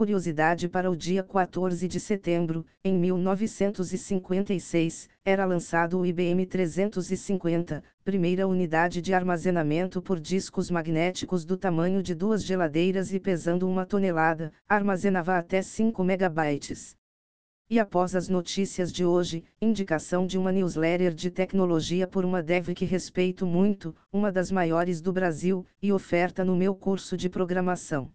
Curiosidade para o dia 14 de setembro, em 1956, era lançado o IBM 350, primeira unidade de armazenamento por discos magnéticos do tamanho de duas geladeiras e pesando uma tonelada, armazenava até 5 megabytes. E após as notícias de hoje, indicação de uma newsletter de tecnologia por uma dev que respeito muito, uma das maiores do Brasil, e oferta no meu curso de programação.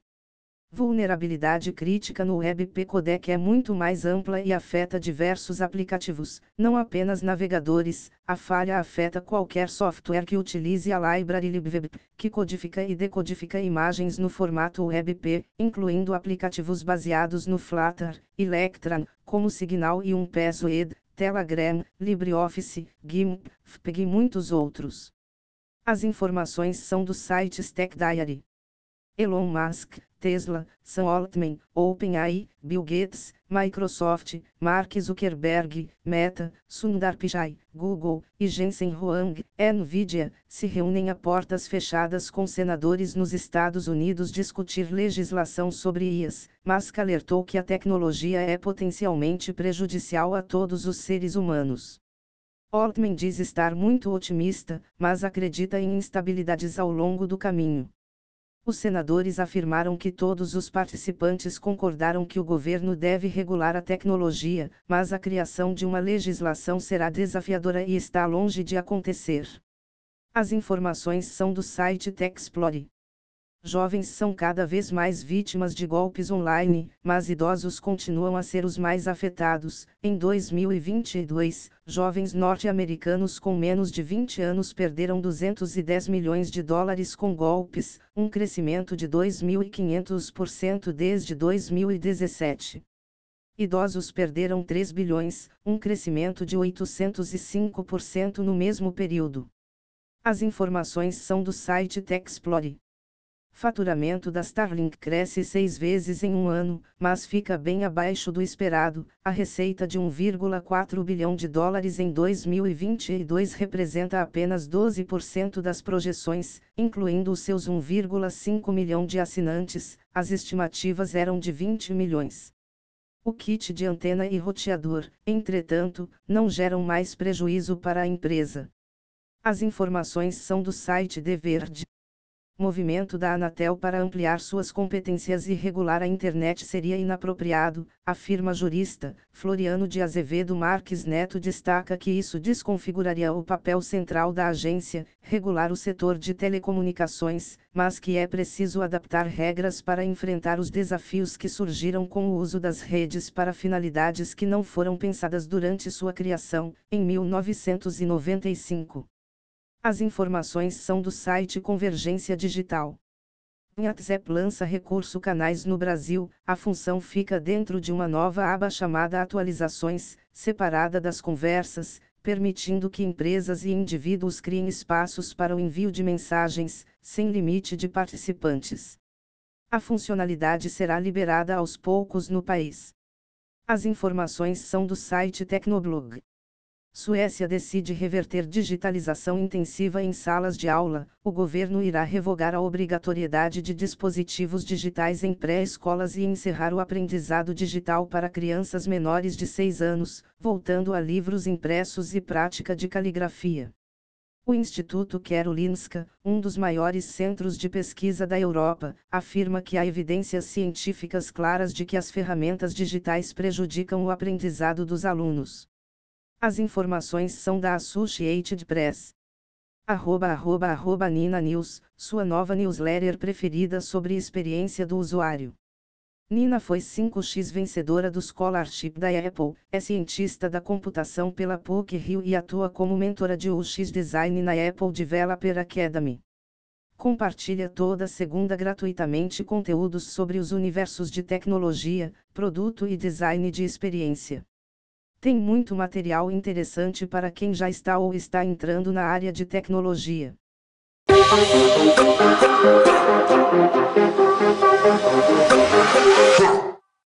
Vulnerabilidade crítica no WebP Codec é muito mais ampla e afeta diversos aplicativos, não apenas navegadores. A falha afeta qualquer software que utilize a library libweb, que codifica e decodifica imagens no formato WebP, incluindo aplicativos baseados no Flutter, Electron, como Signal e um Password, Telegram, LibreOffice, GIMP, FPG e muitos outros. As informações são do site Stack Diary. Elon Musk, Tesla, Sam Altman, OpenAI, Bill Gates, Microsoft, Mark Zuckerberg, Meta, Sundar Pichai, Google e Jensen Huang, Nvidia, se reúnem a portas fechadas com senadores nos Estados Unidos discutir legislação sobre IAS. Musk alertou que a tecnologia é potencialmente prejudicial a todos os seres humanos. Altman diz estar muito otimista, mas acredita em instabilidades ao longo do caminho. Os senadores afirmaram que todos os participantes concordaram que o governo deve regular a tecnologia, mas a criação de uma legislação será desafiadora e está longe de acontecer. As informações são do site TechExplore. Jovens são cada vez mais vítimas de golpes online, mas idosos continuam a ser os mais afetados. Em 2022, jovens norte-americanos com menos de 20 anos perderam 210 milhões de dólares com golpes, um crescimento de 2.500% desde 2017. Idosos perderam 3 bilhões, um crescimento de 805% no mesmo período. As informações são do site TechExplore. Faturamento da Starlink cresce seis vezes em um ano, mas fica bem abaixo do esperado. A receita de 1,4 bilhão de dólares em 2022 representa apenas 12% das projeções, incluindo os seus 1,5 milhão de assinantes. As estimativas eram de 20 milhões. O kit de antena e roteador, entretanto, não geram mais prejuízo para a empresa. As informações são do site The Verde movimento da Anatel para ampliar suas competências e regular a internet seria inapropriado, afirma jurista. Floriano de Azevedo Marques Neto destaca que isso desconfiguraria o papel central da agência, regular o setor de telecomunicações, mas que é preciso adaptar regras para enfrentar os desafios que surgiram com o uso das redes para finalidades que não foram pensadas durante sua criação, em 1995. As informações são do site Convergência Digital. WhatsApp lança recurso canais no Brasil, a função fica dentro de uma nova aba chamada Atualizações, separada das conversas, permitindo que empresas e indivíduos criem espaços para o envio de mensagens, sem limite de participantes. A funcionalidade será liberada aos poucos no país. As informações são do site Tecnoblog. Suécia decide reverter digitalização intensiva em salas de aula. O governo irá revogar a obrigatoriedade de dispositivos digitais em pré-escolas e encerrar o aprendizado digital para crianças menores de 6 anos, voltando a livros impressos e prática de caligrafia. O Instituto Karolinska, um dos maiores centros de pesquisa da Europa, afirma que há evidências científicas claras de que as ferramentas digitais prejudicam o aprendizado dos alunos. As informações são da Associated Press. Arroba, arroba, arroba Nina News, sua nova newsletter preferida sobre experiência do usuário. Nina foi 5x vencedora do Scholarship da Apple, é cientista da computação pela PUC Rio e atua como mentora de UX Design na Apple Developer Academy. Compartilha toda segunda gratuitamente conteúdos sobre os universos de tecnologia, produto e design de experiência. Tem muito material interessante para quem já está ou está entrando na área de tecnologia.